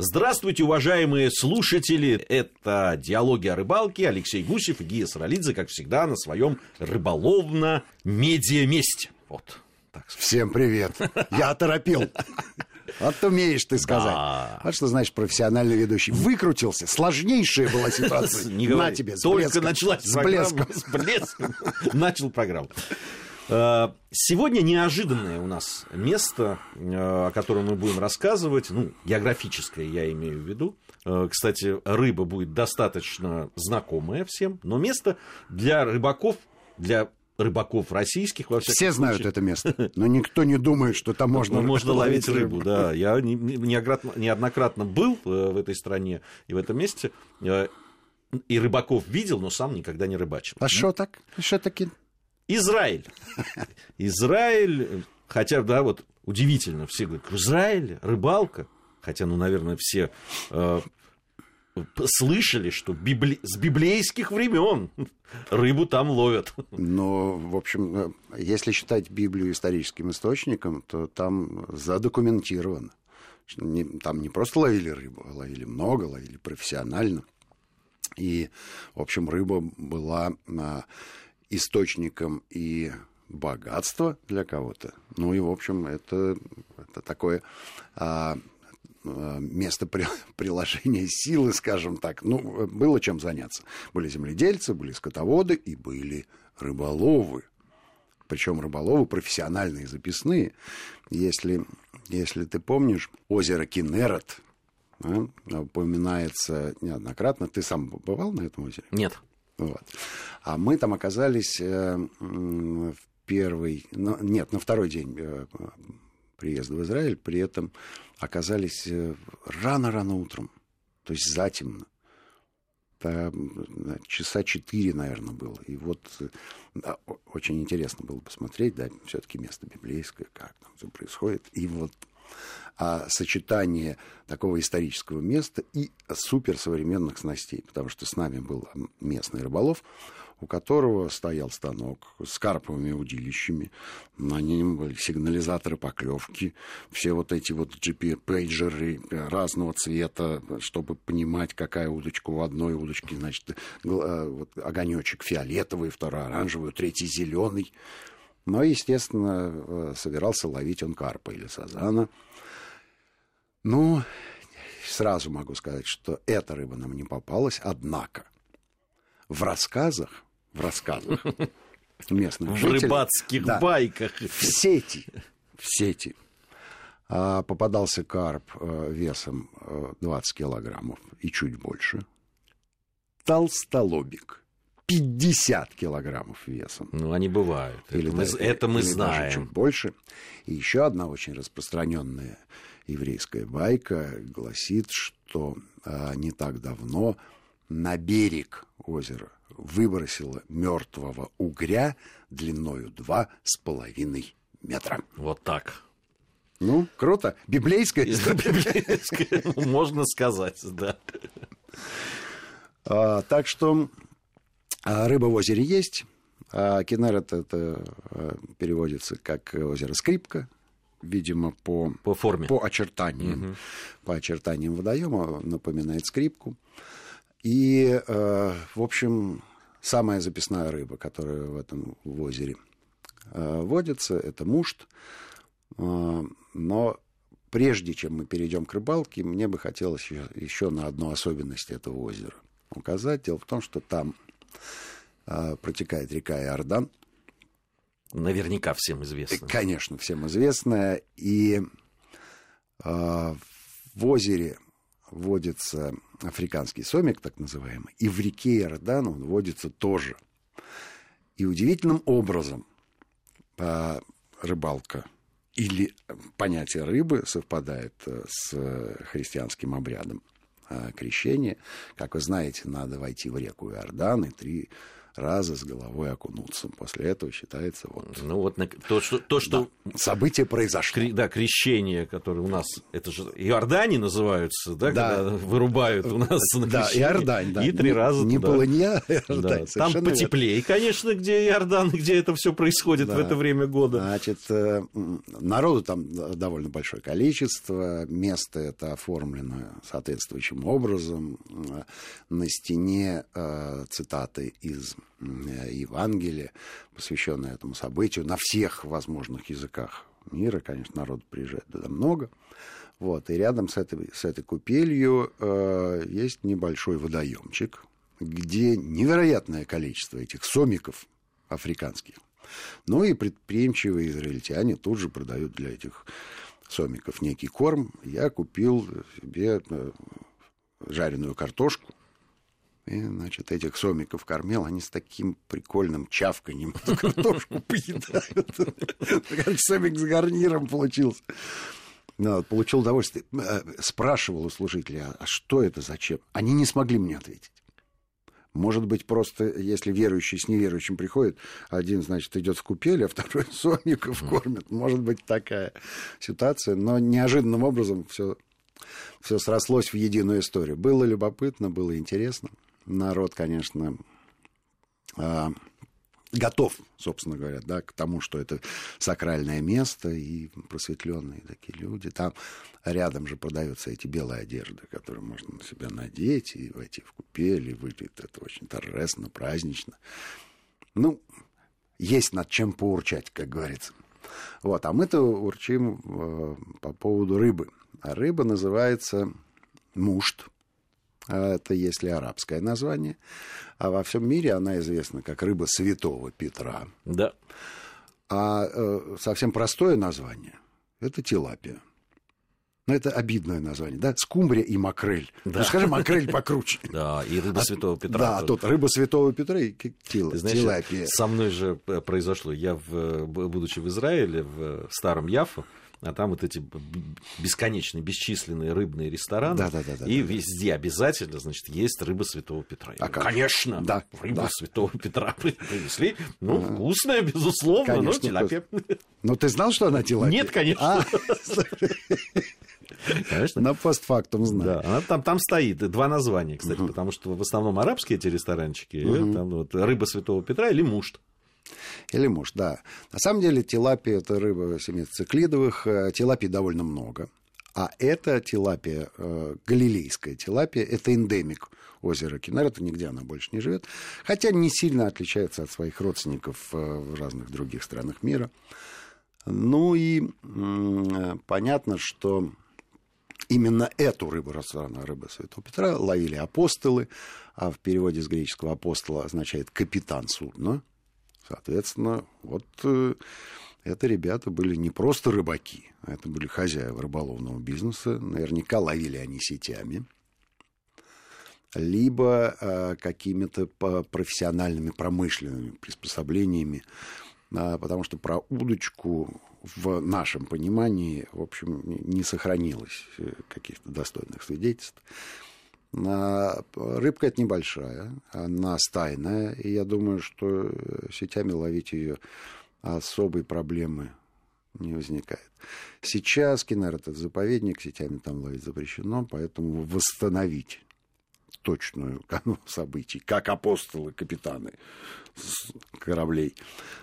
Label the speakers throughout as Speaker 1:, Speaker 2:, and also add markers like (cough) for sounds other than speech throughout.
Speaker 1: Здравствуйте, уважаемые слушатели! Это «Диалоги о рыбалке». Алексей Гусев и Гия Саралидзе, как всегда, на своем рыболовно-медиа-месте. Вот.
Speaker 2: Так. Всем привет! Я оторопил. Вот умеешь ты сказать.
Speaker 1: Да.
Speaker 2: Вот что значит профессиональный ведущий. Выкрутился. Сложнейшая была ситуация.
Speaker 1: Не
Speaker 2: На тебе, с
Speaker 1: Только
Speaker 2: блеском.
Speaker 1: началась
Speaker 2: С блеском.
Speaker 1: С блеском. Начал программу. Э, Сегодня неожиданное у нас место, э, о котором мы будем рассказывать, ну, географическое я имею в виду. Э, Кстати, рыба будет достаточно знакомая всем, но место для рыбаков, для рыбаков российских, во всяком
Speaker 2: Все знают
Speaker 1: случае,
Speaker 2: это место, (laughs) но никто не думает, что там можно,
Speaker 1: Ну, можно ловить рыбу, да. Я не- не- неоднократно, был в этой стране и в этом месте, и рыбаков видел, но сам никогда не рыбачил.
Speaker 2: А что так? Что таки?
Speaker 1: Израиль. Израиль, хотя, да, вот удивительно, все говорят, Израиль, рыбалка. Хотя, ну, наверное, все э, слышали, что библи- с библейских времен рыбу там ловят.
Speaker 2: Ну, в общем, э, если считать Библию историческим источником, то там задокументировано. Там не просто ловили рыбу, а ловили много, ловили профессионально. И, в общем, рыба была а, источником и богатства для кого-то. Ну и, в общем, это, это такое а, а, место при- (laughs) приложения силы, скажем так. Ну, было чем заняться. Были земледельцы, были скотоводы и были рыболовы. Причем рыболовы профессиональные, записные. Если, если ты помнишь, озеро Кинерет а, упоминается неоднократно. Ты сам бывал на этом озере?
Speaker 1: Нет.
Speaker 2: Вот. А мы там оказались э, в первый, ну, нет, на второй день э, приезда в Израиль, при этом оказались э, рано-рано утром, то есть затемно. Там, часа четыре, наверное, было. И вот да, очень интересно было посмотреть, да, все-таки место библейское, как там все происходит. И вот а, сочетание такого исторического места и суперсовременных снастей, потому что с нами был местный рыболов, у которого стоял станок с карповыми удилищами, на нем были сигнализаторы поклевки, все вот эти вот GP-пейджеры разного цвета, чтобы понимать, какая удочка у одной удочки, значит, э, вот огонечек фиолетовый, второй оранжевый, третий зеленый. Но, естественно, э, собирался ловить он карпа или сазана. Ну, сразу могу сказать, что эта рыба нам не попалась, однако в рассказах, в рассказах местных
Speaker 1: В
Speaker 2: жителей,
Speaker 1: рыбацких
Speaker 2: да,
Speaker 1: байках.
Speaker 2: в сети, в сети а, попадался карп э, весом э, 20 килограммов и чуть больше. Толстолобик 50 килограммов весом.
Speaker 1: Ну, они бывают. Это
Speaker 2: Или
Speaker 1: мы,
Speaker 2: да-
Speaker 1: это мы
Speaker 2: или даже
Speaker 1: знаем.
Speaker 2: чуть больше. И еще одна очень распространенная еврейская байка гласит, что а, не так давно на берег озера выбросило мертвого угря длиною два с половиной метра.
Speaker 1: Вот так.
Speaker 2: Ну, круто. Библейская история. (laughs)
Speaker 1: Можно сказать, да.
Speaker 2: А, так что а, рыба в озере есть. А Кенерет это а, переводится как озеро Скрипка, видимо, по,
Speaker 1: По форме.
Speaker 2: по очертаниям, по очертаниям водоема напоминает скрипку. И, э, в общем, самая записная рыба, которая в этом в озере э, водится, это мушт. Э, но прежде чем мы перейдем к рыбалке, мне бы хотелось еще, еще на одну особенность этого озера указать. Дело в том, что там протекает река Иордан,
Speaker 1: Наверняка всем известно.
Speaker 2: Конечно, всем известная. И э, в озере водится африканский сомик, так называемый, и в реке Иордан он водится тоже. И удивительным образом э, рыбалка или понятие рыбы совпадает э, с э, христианским обрядом э, крещения. Как вы знаете, надо войти в реку Иордан и три раза с головой окунуться. После этого считается вот...
Speaker 1: Ну вот то, что... То, что...
Speaker 2: Да, событие произошло.
Speaker 1: Кри, да, крещение, которое у нас... Это же Иордани называются, да, да. когда вырубают у нас на
Speaker 2: Да, Иордань, да.
Speaker 1: И три раза
Speaker 2: Не
Speaker 1: туда.
Speaker 2: полынья, Иордань.
Speaker 1: Да. Там потеплее, верно. конечно, где Иордан, где это все происходит да. в это время года.
Speaker 2: Значит, э, народу там довольно большое количество, место это оформлено соответствующим образом. На стене э, цитаты из Евангелия, посвященные этому событию, на всех возможных языках мира, конечно, народ приезжает туда много. Вот, и рядом с этой, с этой купелью э, есть небольшой водоемчик, где невероятное количество этих сомиков африканских. Ну и предприимчивые израильтяне тут же продают для этих сомиков некий корм. Я купил себе э, жареную картошку, и, значит, этих сомиков кормил, они с таким прикольным чавканьем эту картошку (laughs) поедают. Сомик с гарниром получился. Ну, получил удовольствие. Э, спрашивал у служителей, а что это, зачем? Они не смогли мне ответить. Может быть, просто если верующий с неверующим приходит, один, значит, идет в купель, а второй (laughs) сомиков кормит. Может быть, такая ситуация. Но неожиданным образом все все срослось в единую историю. Было любопытно, было интересно народ, конечно, а, готов, собственно говоря, да, к тому, что это сакральное место и просветленные такие люди. Там рядом же продаются эти белые одежды, которые можно на себя надеть и войти в купель, и выглядит это очень торжественно, празднично. Ну, есть над чем поурчать, как говорится. Вот, а мы-то урчим э, по поводу рыбы. А рыба называется мушт. А это если арабское название. А во всем мире она известна как рыба святого Петра.
Speaker 1: Да.
Speaker 2: А э, совсем простое название – это тилапия. Но это обидное название, да? Скумбрия и макрель. Да. Ну, скажи, макрель покруче. (laughs)
Speaker 1: Да, и рыба а, Святого Петра.
Speaker 2: Да, тут рыба Святого Петра и тил, Ты знаешь, тилапия.
Speaker 1: Со мной же произошло. Я, в, будучи в Израиле, в Старом Яфу, а там вот эти бесконечные, бесчисленные рыбные рестораны,
Speaker 2: да, да, да, да,
Speaker 1: и
Speaker 2: да,
Speaker 1: везде обязательно, значит, есть рыба Святого Петра.
Speaker 2: А как?
Speaker 1: Конечно,
Speaker 2: да,
Speaker 1: рыба
Speaker 2: да.
Speaker 1: Святого Петра принесли. Ну, а, вкусная, безусловно, конечно, но тилапия.
Speaker 2: Ну, ты знал, что она тилапия?
Speaker 1: Нет, конечно. А? (laughs)
Speaker 2: Конечно. На постфактум знаю.
Speaker 1: Да, она там, там стоит. Два названия, кстати, угу. потому что в основном арабские эти ресторанчики. Угу. Там вот рыба Святого Петра или мушт.
Speaker 2: Или муж, да. На самом деле тилапия – это рыба семейства циклидовых. Э, тилапий довольно много. А эта тилапия, э, галилейская тилапия, это эндемик озера Кинарета, нигде она больше не живет, хотя не сильно отличается от своих родственников э, в разных других странах мира. Ну и понятно, что именно эту рыбу, ресторана рыба Святого Петра, ловили апостолы, а в переводе с греческого апостола означает капитан судна. Соответственно, вот э, это ребята были не просто рыбаки, а это были хозяева рыболовного бизнеса. Наверняка ловили они сетями, либо э, какими-то профессиональными промышленными приспособлениями, э, потому что про удочку в нашем понимании, в общем, не сохранилось э, каких-то достойных свидетельств. Рыбка это небольшая, она стайная, и я думаю, что сетями ловить ее особой проблемы не возникает. Сейчас Кинар этот заповедник, сетями там ловить запрещено, поэтому восстановить точную канву событий, как апостолы, капитаны с кораблей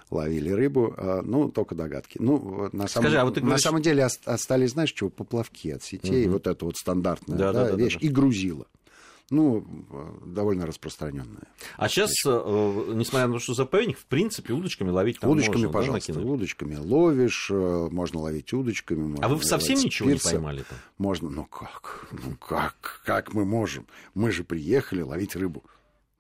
Speaker 2: ловили рыбу, а, ну, только догадки. Ну, на, самом,
Speaker 1: Скажи, а вот
Speaker 2: на говоришь... самом деле остались, знаешь, чего, поплавки от сетей, угу. вот это вот стандартная да, да, да, вещь, да, да. и грузила ну, довольно распространенная.
Speaker 1: А сейчас, э, несмотря на то, что заповедник, в принципе, удочками ловить там
Speaker 2: Удочками,
Speaker 1: можно,
Speaker 2: пожалуйста, да, удочками ловишь, э, можно ловить удочками. Можно
Speaker 1: а вы совсем ничего не поймали там?
Speaker 2: Можно, ну как, ну как, как мы можем? Мы же приехали ловить рыбу.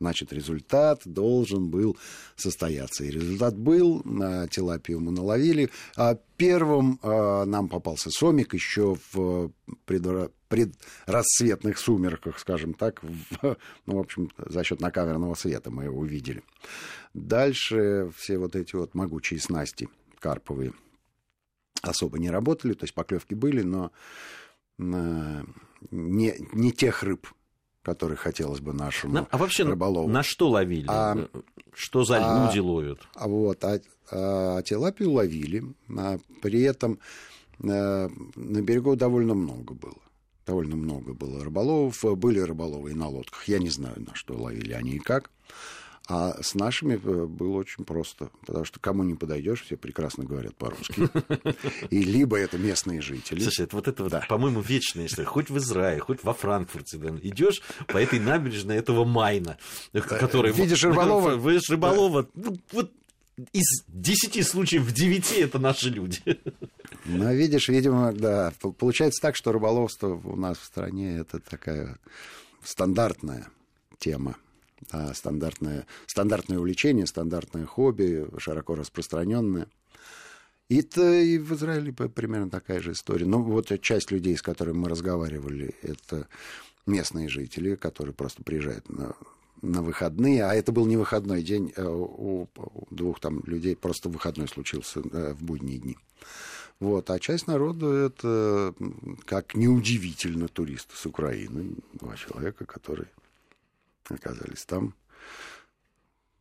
Speaker 2: Значит, результат должен был состояться. И результат был, на тилапию мы наловили. А первым а, нам попался сомик еще в предра... предрассветных сумерках, скажем так. В... Ну, в общем, за счет накаверного света мы его увидели. Дальше все вот эти вот могучие снасти карповые особо не работали, то есть поклевки были, но не, не тех рыб, который хотелось бы нашему
Speaker 1: на, а вообще
Speaker 2: рыболову.
Speaker 1: на что ловили? А, что за а, люди ловят?
Speaker 2: А вот, а, а тилапию ловили, а при этом а, на берегу довольно много было. Довольно много было рыболовов. Были рыболовы и на лодках. Я не знаю, на что ловили они и как. А с нашими э, было очень просто, потому что кому не подойдешь, все прекрасно говорят по-русски. И либо это местные жители.
Speaker 1: Слушай, это вот это, да. вот, по-моему, вечная история. Хоть в Израиле, хоть во Франкфурте, да, идешь по этой набережной этого Майна, который...
Speaker 2: Видишь рыболова?
Speaker 1: Видишь рыболова, ну, вот из десяти случаев в девяти это наши люди.
Speaker 2: Ну, видишь, видимо, да. Получается так, что рыболовство у нас в стране это такая стандартная тема а стандартное, стандартное увлечение, стандартное хобби, широко распространенное. И, то, и в Израиле примерно такая же история. Ну, вот часть людей, с которыми мы разговаривали, это местные жители, которые просто приезжают на, на выходные, а это был не выходной день, а у, двух там людей просто выходной случился в будние дни. Вот. А часть народа это, как неудивительно, туристы с Украины, два человека, которые оказались там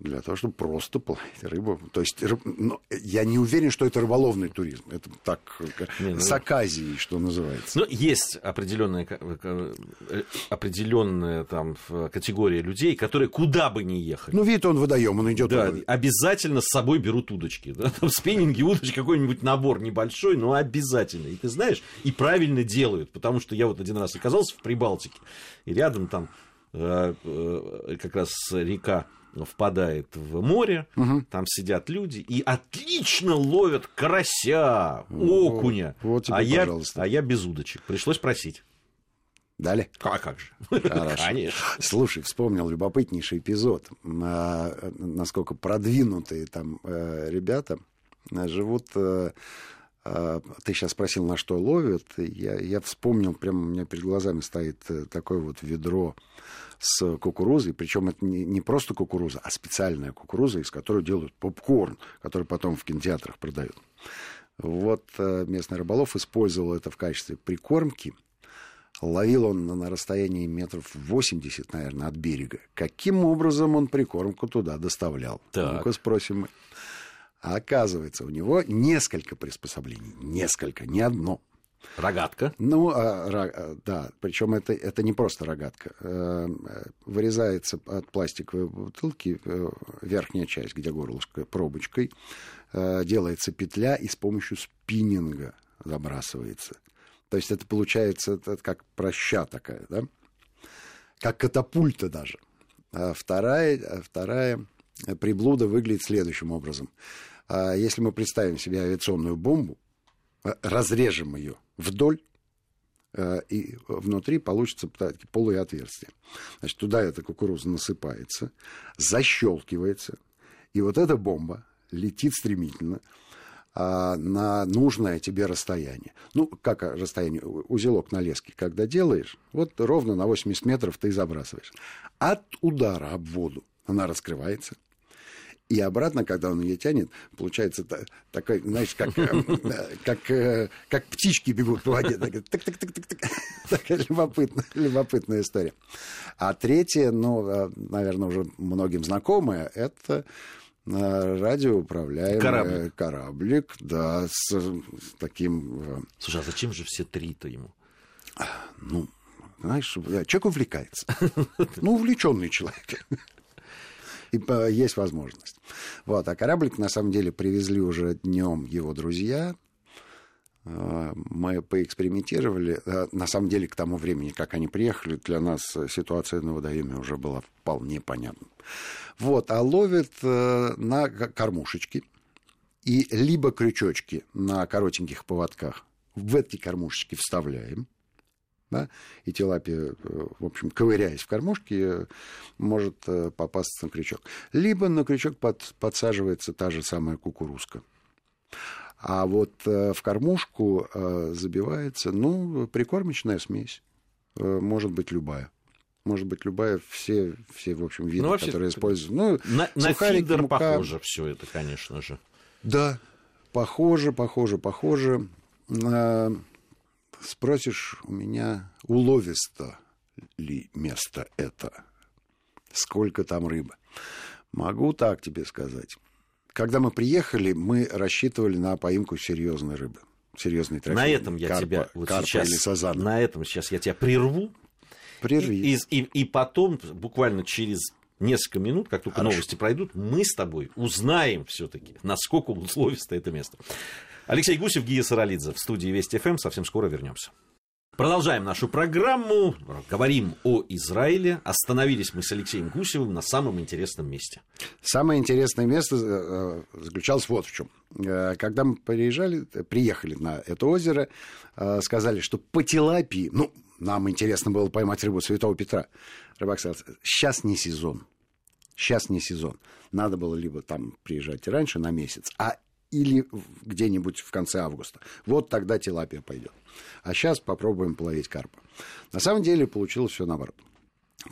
Speaker 2: для того, чтобы просто половить рыбу. То есть рыб... ну, я не уверен, что это рыболовный туризм. Это так не, ну... с оказией, что называется.
Speaker 1: Ну, есть определенная, определенная там категория людей, которые куда бы ни ехали.
Speaker 2: Ну, видит он водоем, он идет.
Speaker 1: Да, обязательно с собой берут удочки. Да? Там спиннинги, удочки, какой-нибудь набор небольшой, но обязательно. И ты знаешь, и правильно делают, потому что я вот один раз оказался в Прибалтике, и рядом там Э, э, как раз река впадает в море, угу. там сидят люди и отлично ловят карася, окуня. Вот, вот тебе, а, я, а я без удочек. Пришлось просить.
Speaker 2: Дали?
Speaker 1: А как же?
Speaker 2: Хорошо. Конечно. Слушай, вспомнил любопытнейший эпизод. А, насколько продвинутые там э, ребята живут а, ты сейчас спросил, на что ловят. Я, я вспомнил, прямо у меня перед глазами стоит э, такое вот ведро с кукурузой. Причем это не, не просто кукуруза, а специальная кукуруза, из которой делают попкорн, который потом в кинотеатрах продают. Вот э, местный рыболов использовал это в качестве прикормки. Ловил он на расстоянии метров 80, наверное, от берега. Каким образом он прикормку туда доставлял? Так. Ну-ка спросим мы. А оказывается, у него несколько приспособлений. Несколько, не одно.
Speaker 1: Рогатка?
Speaker 2: Ну, а, ра, да, причем это, это не просто рогатка. Э, вырезается от пластиковой бутылки э, верхняя часть, где горлышко пробочкой, э, делается петля и с помощью спиннинга забрасывается. То есть это получается это как проща такая, да? Как катапульта даже. А вторая, а вторая приблуда выглядит следующим образом. А если мы представим себе авиационную бомбу, э, разрежем ее вдоль, э, и внутри получится такие полые отверстия. Значит, туда эта кукуруза насыпается, защелкивается, и вот эта бомба летит стремительно а, на нужное тебе расстояние. Ну, как расстояние? Узелок на леске, когда делаешь, вот ровно на 80 метров ты забрасываешь. От удара об воду она раскрывается, и обратно, когда он ее тянет, получается такой, знаешь, как, э, (laughs) как, э, как птички бегут по воде. (laughs) Такая любопытная, любопытная история. А третье, ну, э, наверное, уже многим знакомое, это радиоуправляемый кораблик. кораблик, да, с, с таким...
Speaker 1: Слушай, а зачем же все три-то ему?
Speaker 2: Ну, знаешь, человек увлекается. Ну, увлеченный человек и есть возможность. Вот. А кораблик, на самом деле, привезли уже днем его друзья. А, мы поэкспериментировали. А, на самом деле, к тому времени, как они приехали, для нас ситуация на водоеме уже была вполне понятна. Вот. А ловят э, на кормушечки и либо крючочки на коротеньких поводках в эти кормушечки вставляем да, и тилапия, э, в общем, ковыряясь в кормушке, э, может э, попасться на крючок. Либо на крючок под, подсаживается та же самая кукурузка. А вот в кормушку забивается, ну, прикормочная смесь. Может быть, любая. Может быть, любая, все, все в общем, виды, ну, вообще, которые используют. Ну,
Speaker 1: на, на фидер мука... похоже все это, конечно же.
Speaker 2: Да, похоже, похоже, похоже. Спросишь у меня уловисто ли место это? Сколько там рыбы? Могу так тебе сказать. Когда мы приехали, мы рассчитывали на поимку серьезной рыбы. Серьезной трофей.
Speaker 1: На этом я
Speaker 2: карпа,
Speaker 1: тебя вот
Speaker 2: карпа
Speaker 1: сейчас,
Speaker 2: или сазана.
Speaker 1: на этом сейчас я тебя прерву.
Speaker 2: Прерви.
Speaker 1: И, и, и потом, буквально через несколько минут, как только
Speaker 2: Хорошо.
Speaker 1: новости пройдут, мы с тобой узнаем все-таки, насколько (laughs) условисто это место. Алексей Гусев, Гия Саралидзе в студии Вести ФМ. Совсем скоро вернемся. Продолжаем нашу программу. Говорим о Израиле. Остановились мы с Алексеем Гусевым на самом интересном месте.
Speaker 2: Самое интересное место э, заключалось вот в чем. Э, Когда мы приезжали, э, приехали на это озеро, э, сказали, что по тилапии, ну, нам интересно было поймать рыбу Святого Петра. Рыбак сказал, сейчас не сезон. Сейчас не сезон. Надо было либо там приезжать раньше на месяц, а или где-нибудь в конце августа. Вот тогда тилапия пойдет. А сейчас попробуем половить карпа. На самом деле получилось все наоборот.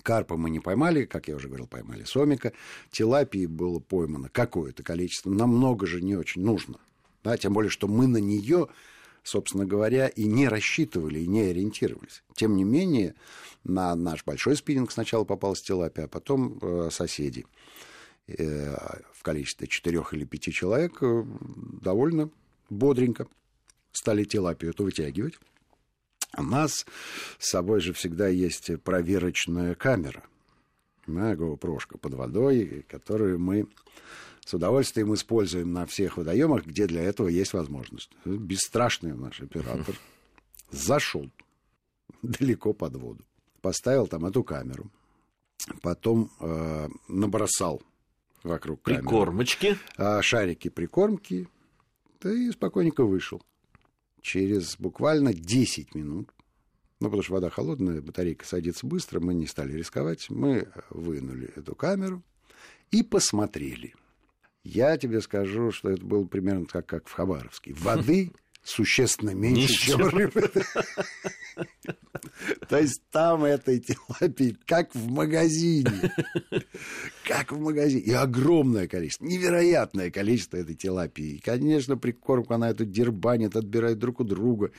Speaker 2: Карпа мы не поймали, как я уже говорил, поймали сомика. Тилапии было поймано какое-то количество. Нам много же не очень нужно. Да, тем более, что мы на нее, собственно говоря, и не рассчитывали, и не ориентировались. Тем не менее, на наш большой спиннинг сначала попалась тилапия, а потом э, соседи э, в количестве четырех или пяти человек э, довольно бодренько стали тилапию эту вытягивать. У нас с собой же всегда есть проверочная камера. Да, GoPro под водой, которую мы с удовольствием используем на всех водоемах, где для этого есть возможность. Бесстрашный наш оператор зашел далеко под воду, поставил там эту камеру, потом э, набросал вокруг камеры
Speaker 1: Прикормочки.
Speaker 2: а, шарики прикормки, да и спокойненько вышел. Через буквально 10 минут, ну, потому что вода холодная, батарейка садится быстро, мы не стали рисковать, мы вынули эту камеру и посмотрели. Я тебе скажу, что это было примерно как, как в Хабаровске. Воды существенно меньше,
Speaker 1: Меньше,
Speaker 2: чем рыбы. То есть там этой тилапии, как в магазине. Как в магазине. И огромное количество, невероятное количество этой тилапии. И, конечно, прикормку она эту дербанит, отбирает друг у друга.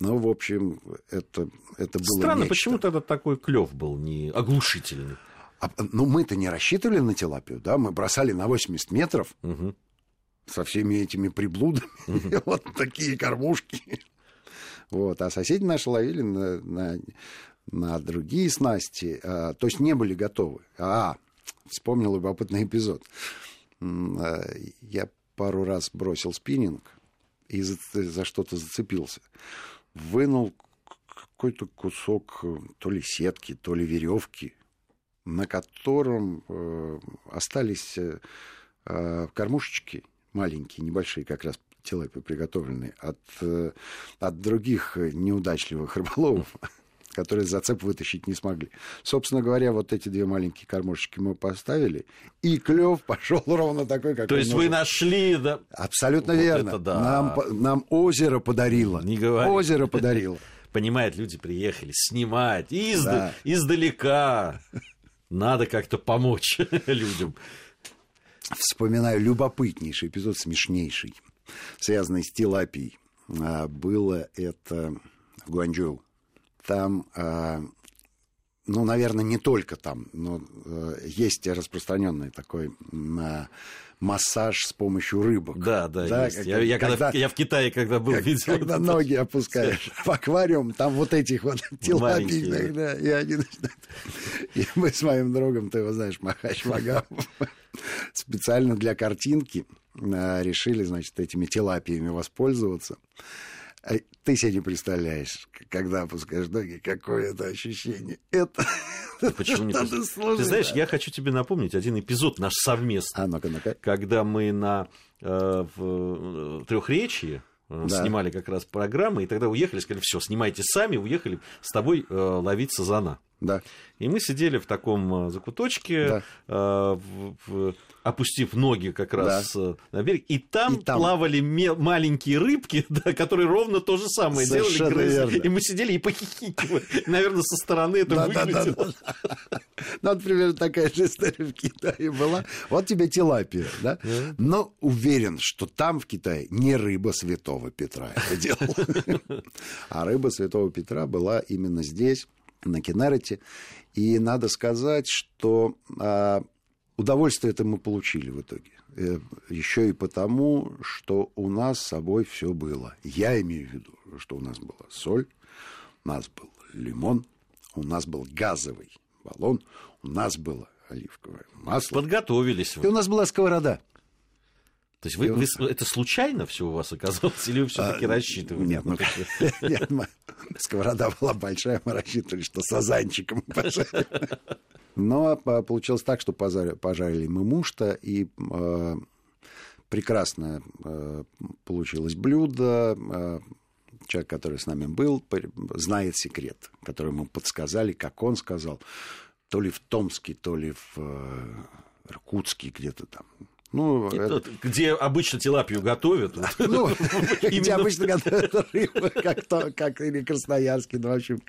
Speaker 2: Ну, в общем, это, это было
Speaker 1: Странно,
Speaker 2: нечто.
Speaker 1: почему тогда такой клев был не оглушительный?
Speaker 2: А, ну, мы-то не рассчитывали на тилапию, да? Мы бросали на 80 метров
Speaker 1: Мгм.
Speaker 2: Со всеми этими приблудами. (laughs) Вот такие кормушки. Вот. А соседи наши ловили на, на, на другие снасти. а, то есть не были готовы. А, вспомнил любопытный эпизод. А, Я пару раз бросил спиннинг и за, за что-то зацепился. Вынул какой-то кусок то ли сетки, то ли веревки, на котором э, остались э, э, кормушечки маленькие, небольшие, как раз тилапи приготовленные, от, э, от других э, неудачливых рыболовов, (laughs) которые зацеп вытащить не смогли. Собственно говоря, вот эти две маленькие кормушечки мы поставили, и клев пошел (laughs) ровно такой, как
Speaker 1: То есть вы нашли, да?
Speaker 2: Абсолютно
Speaker 1: Вот
Speaker 2: верно.
Speaker 1: да.
Speaker 2: Нам, нам озеро подарило.
Speaker 1: Не говори.
Speaker 2: Озеро подарило. (laughs)
Speaker 1: Понимает, люди приехали снимать изда-
Speaker 2: Да.
Speaker 1: издалека. Надо как-то помочь людям.
Speaker 2: Вспоминаю любопытнейший эпизод, смешнейший, связанный с тилапией. А, Было это в Гуанчжоу. Там, а, ну, наверное, не только там, но э, есть распространенный такой а, массаж с помощью рыбок.
Speaker 1: Да, да,
Speaker 2: Да,
Speaker 1: есть.
Speaker 2: как-
Speaker 1: я, я когда,
Speaker 2: когда-
Speaker 1: я в Китае, когда был,
Speaker 2: Как-
Speaker 1: видел.
Speaker 2: когда
Speaker 1: это.
Speaker 2: ноги опускаешь в аквариум, там вот этих вот (laughs)
Speaker 1: Маленькие.
Speaker 2: да, и они начинают... И мы с моим другом, ты его знаешь, Махач Магав, (laughs) специально для картинки а, решили, значит, этими тилапиями воспользоваться. А Ты себе не представляешь, когда опускаешь ноги, какое это ощущение. Это... (laughs)
Speaker 1: Почему не
Speaker 2: сложно.
Speaker 1: Ты знаешь, я хочу тебе напомнить один эпизод наш совместный.
Speaker 2: А, ну-ка, ну-ка.
Speaker 1: когда мы на э, в, трехречии э,
Speaker 2: Да.
Speaker 1: снимали как раз программы, и тогда уехали, сказали, все, снимайте сами, уехали с тобой э, ловить сазана.
Speaker 2: Да.
Speaker 1: И мы сидели в таком э, закуточке,
Speaker 2: Да.
Speaker 1: э, опустив ноги как раз э, на берег, и там,
Speaker 2: И там.
Speaker 1: плавали маленькие рыбки, (laughs) да, которые ровно то же самое
Speaker 2: Совершенно
Speaker 1: делали. грызли.
Speaker 2: верно.
Speaker 1: И мы сидели и похихикивали. (laughs) Наверное, со стороны это
Speaker 2: Да, да, да,
Speaker 1: выглядело.
Speaker 2: да. Ну, примерно такая же история в Китае была. Вот тебе тилапия, да? Но уверен, что там, в Китае, не рыба святого Петра это делала. (laughs) А рыба святого Петра была именно здесь, на Кенарете. И надо сказать, что а, удовольствие это мы получили в итоге. Э, Еще и потому, что у нас с собой все было. Я имею в виду, что у нас была соль, у нас был лимон, у нас был газовый баллон, у нас было оливковое масло.
Speaker 1: Подготовились
Speaker 2: И
Speaker 1: вы.
Speaker 2: у нас была сковорода.
Speaker 1: То есть вы, вы- это случайно все у вас оказалось, или вы все-таки
Speaker 2: А,
Speaker 1: рассчитывали?
Speaker 2: Нет, ну, (laughs) нет, мы- сковорода была большая, мы рассчитывали, что с азанчиком пожарим. Но по- получилось так, что пожарили мы мушта, и э, прекрасно э, получилось блюдо. Э, Человек, который с нами был, знает секрет, который ему подсказали, как он сказал, то ли в Томске, то ли в Иркутске, где-то там. Ну, это-
Speaker 1: тот, Где обычно тилапию готовят.
Speaker 2: ну, (laughs) где обычно готовят рыбу, как, или Красноярский, ну, в общем,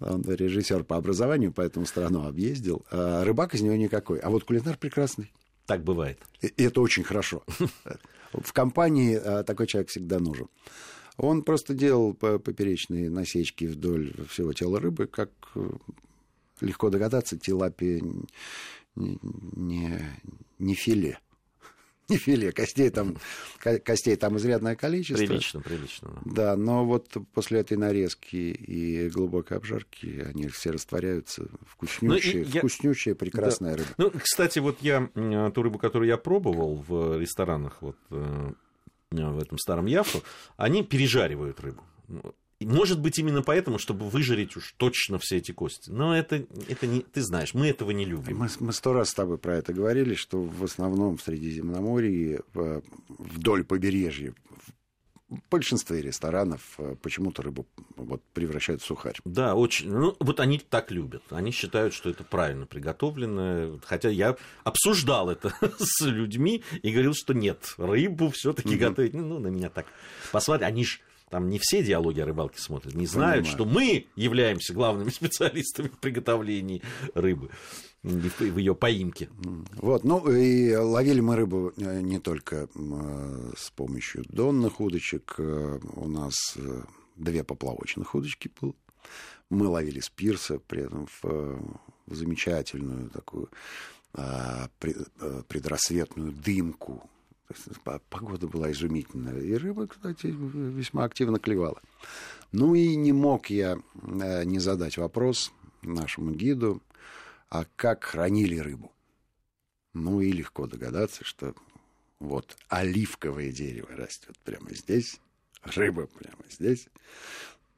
Speaker 2: он режиссер по образованию, поэтому страну объездил. А рыбак из него никакой. А вот кулинар прекрасный.
Speaker 1: Так бывает.
Speaker 2: И это очень хорошо. В компании а, такой человек всегда нужен. Он просто делал по- поперечные насечки вдоль всего тела рыбы, как э, легко догадаться, тилапия не, не, филе. Не филе, костей там, ко- костей там изрядное количество.
Speaker 1: Прилично, прилично. да.
Speaker 2: Да, но вот после этой нарезки и глубокой обжарки они все растворяются. Вкуснющая,
Speaker 1: Ну, я-
Speaker 2: вкуснющая прекрасная рыба.
Speaker 1: Ну, кстати, вот я м, ту рыбу, которую я пробовал в ресторанах вот э, в этом старом Яфу, они пережаривают рыбу. Может быть, именно поэтому, чтобы выжарить уж точно все эти кости. Но это, это не, ты знаешь, мы этого не любим.
Speaker 2: Мы, мы сто раз с тобой про это говорили, что в основном в Средиземноморье, в- вдоль побережья, в большинстве ресторанов э, почему-то рыбу вот, превращают в сухарь.
Speaker 1: Да, очень. Ну, вот они так любят. Они считают, что это правильно приготовлено. Хотя я обсуждал это (laughs) с людьми и говорил, что нет, рыбу все-таки готовить. Ну, на меня так посмотрят. Они же там не все диалоги о рыбалке смотрят, не знают,
Speaker 2: Понимаю.
Speaker 1: что мы являемся главными (laughs) специалистами в приготовлении рыбы в ее поимке.
Speaker 2: Вот, ну и ловили мы рыбу э, не только э, с помощью донных удочек. э, У нас две поплавочных удочки было. Мы ловили с пирса, при этом в, замечательную такую а, пред- предрассветную дымку. Погода была изумительная. И рыба, кстати, весьма активно клевала. Ну и не мог я э, не задать вопрос нашему гиду, а как хранили рыбу. Ну и легко догадаться, что вот оливковое дерево растет прямо здесь, рыба прямо здесь.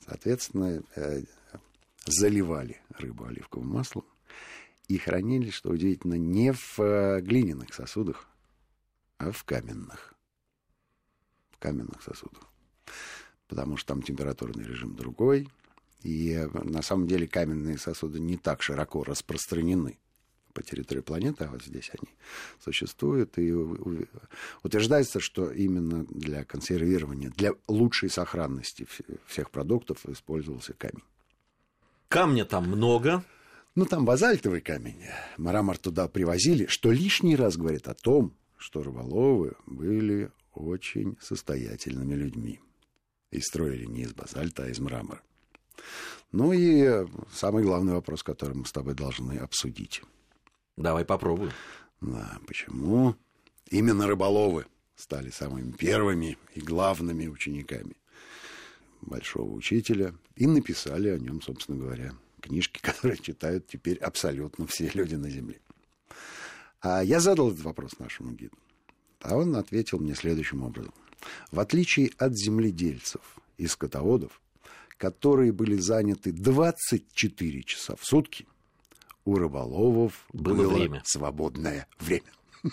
Speaker 2: Соответственно, э, заливали рыбу оливковым маслом и хранили, что удивительно, не в э, глиняных сосудах, а в каменных. В каменных сосудах. Потому что там температурный режим другой. И на самом деле каменные сосуды не так широко распространены по территории планеты, а вот здесь они существуют. И утверждается, что именно для консервирования, для лучшей сохранности вс- всех продуктов использовался камень.
Speaker 1: Камня там много.
Speaker 2: Ну, там базальтовый камень. Мрамор туда привозили, что лишний раз говорит о том, что рыболовы были очень состоятельными людьми. И строили не из базальта, а из мрамора. Ну и самый главный вопрос, который мы с тобой должны обсудить.
Speaker 1: Давай попробуем.
Speaker 2: Да, почему именно рыболовы стали самыми первыми и главными учениками большого учителя и написали о нем, собственно говоря, книжки, (laughs) которые читают теперь абсолютно все люди на Земле. А я задал этот вопрос нашему гиду, а он ответил мне следующим образом. В отличие от земледельцев и скотоводов, которые были заняты 24 часа в сутки, у рыболовов
Speaker 1: Было
Speaker 2: было,
Speaker 1: время.
Speaker 2: свободное время. (laughs)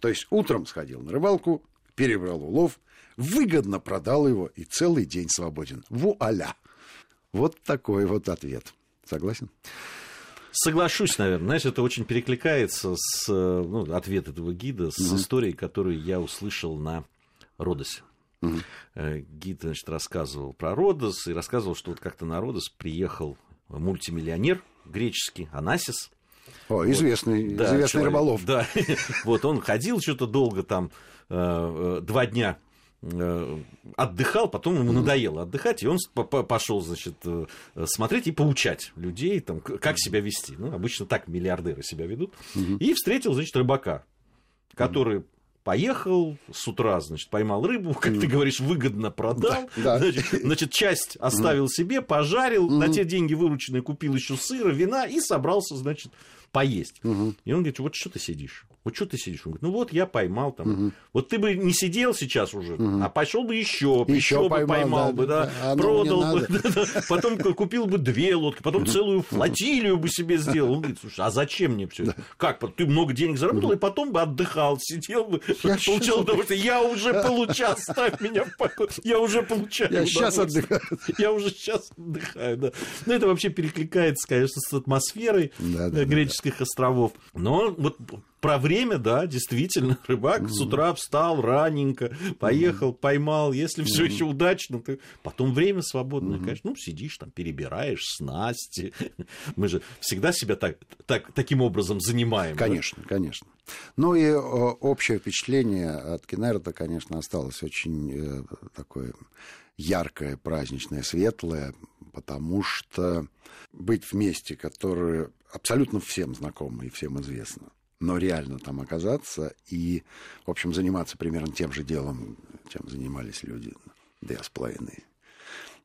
Speaker 2: То есть утром сходил на рыбалку, перебрал улов, выгодно продал его и целый день свободен. Вуаля! Вот такой вот ответ. Согласен?
Speaker 1: Соглашусь, наверное. Знаешь, это очень перекликается с э, ну, ответ этого гида с историей, которую я услышал на Родосе. Э, Гид, значит, рассказывал про Родос и рассказывал, что вот как-то на Родос приехал мультимиллионер греческий Анасис.
Speaker 2: О, известный,
Speaker 1: Да,
Speaker 2: известный
Speaker 1: человек,
Speaker 2: рыболов.
Speaker 1: Да. (laughs) вот он ходил что-то долго там, э, два дня отдыхал, потом ему надоело отдыхать, и он пошел, значит, э, смотреть и поучать людей, там, как себя вести. Ну, обычно так миллиардеры себя ведут. И встретил, значит, рыбака, который поехал с утра, значит, поймал рыбу, как ты говоришь, выгодно продал, да, значит, значит, часть оставил себе, пожарил, на те деньги вырученные купил еще сыра, вина и собрался, значит, поесть. И он говорит, вот что ты сидишь? Вот что ты сидишь? Он говорит, ну вот я поймал там. Угу. Вот ты бы не сидел сейчас уже, угу. а пошел бы еще, еще, бы поймал, поймал да, бы, да, да. продал бы, (laughs) потом купил бы две лодки, потом целую флотилию бы себе сделал. Он говорит, слушай, а зачем мне все это? Как? Ты много денег заработал, и потом бы отдыхал, сидел бы, получал удовольствие. Я уже получал, ставь меня в покой. Я уже получаю
Speaker 2: Я сейчас отдыхаю.
Speaker 1: Я уже сейчас отдыхаю, да. Ну, это вообще перекликается, конечно, с атмосферой да, греческих островов. Но вот про время, да, действительно, (laughs) рыбак mm-hmm. с утра встал раненько, поехал, mm-hmm. поймал. Если все mm-hmm. еще удачно, то потом время свободное, mm-hmm. конечно, ну, сидишь там, перебираешь снасти. (laughs) Мы же всегда себя так, так, таким образом занимаем.
Speaker 2: Конечно, да? конечно. Ну и общее впечатление от Кеннерта, конечно, осталось очень э, такое яркое, праздничное, светлое, потому что быть в месте, которое абсолютно всем знакомо и всем известно, но реально там оказаться и, в общем, заниматься примерно тем же делом, чем занимались люди две с половиной,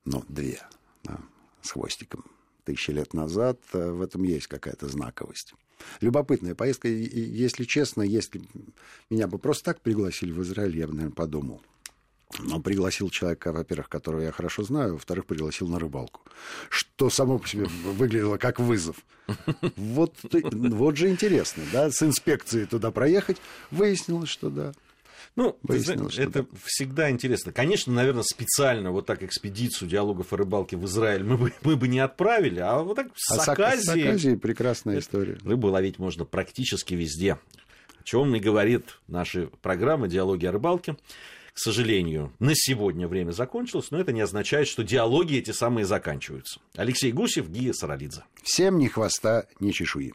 Speaker 2: ну, две, да, с хвостиком тысячи лет назад, э, в этом есть какая-то знаковость. Любопытная поездка, если честно, если меня бы просто так пригласили в Израиль, я бы, наверное, подумал – но пригласил человека, во-первых, которого я хорошо знаю, во-вторых, пригласил на рыбалку. Что само по себе выглядело как вызов. Вот, вот же интересно, да, с инспекцией туда проехать, выяснилось, что да.
Speaker 1: Ну, Выяснилось, что это да. всегда интересно. Конечно, наверное, специально вот так экспедицию диалогов о рыбалке в Израиль мы бы, мы бы не отправили, а вот так Саказии...
Speaker 2: А Саказии прекрасная история.
Speaker 1: Рыбу ловить можно практически везде. О чем и говорит наша программа «Диалоги о рыбалке». К сожалению, на сегодня время закончилось, но это не означает, что диалоги эти самые заканчиваются. Алексей Гусев, Гия Саралидзе.
Speaker 2: Всем ни хвоста, ни чешуи.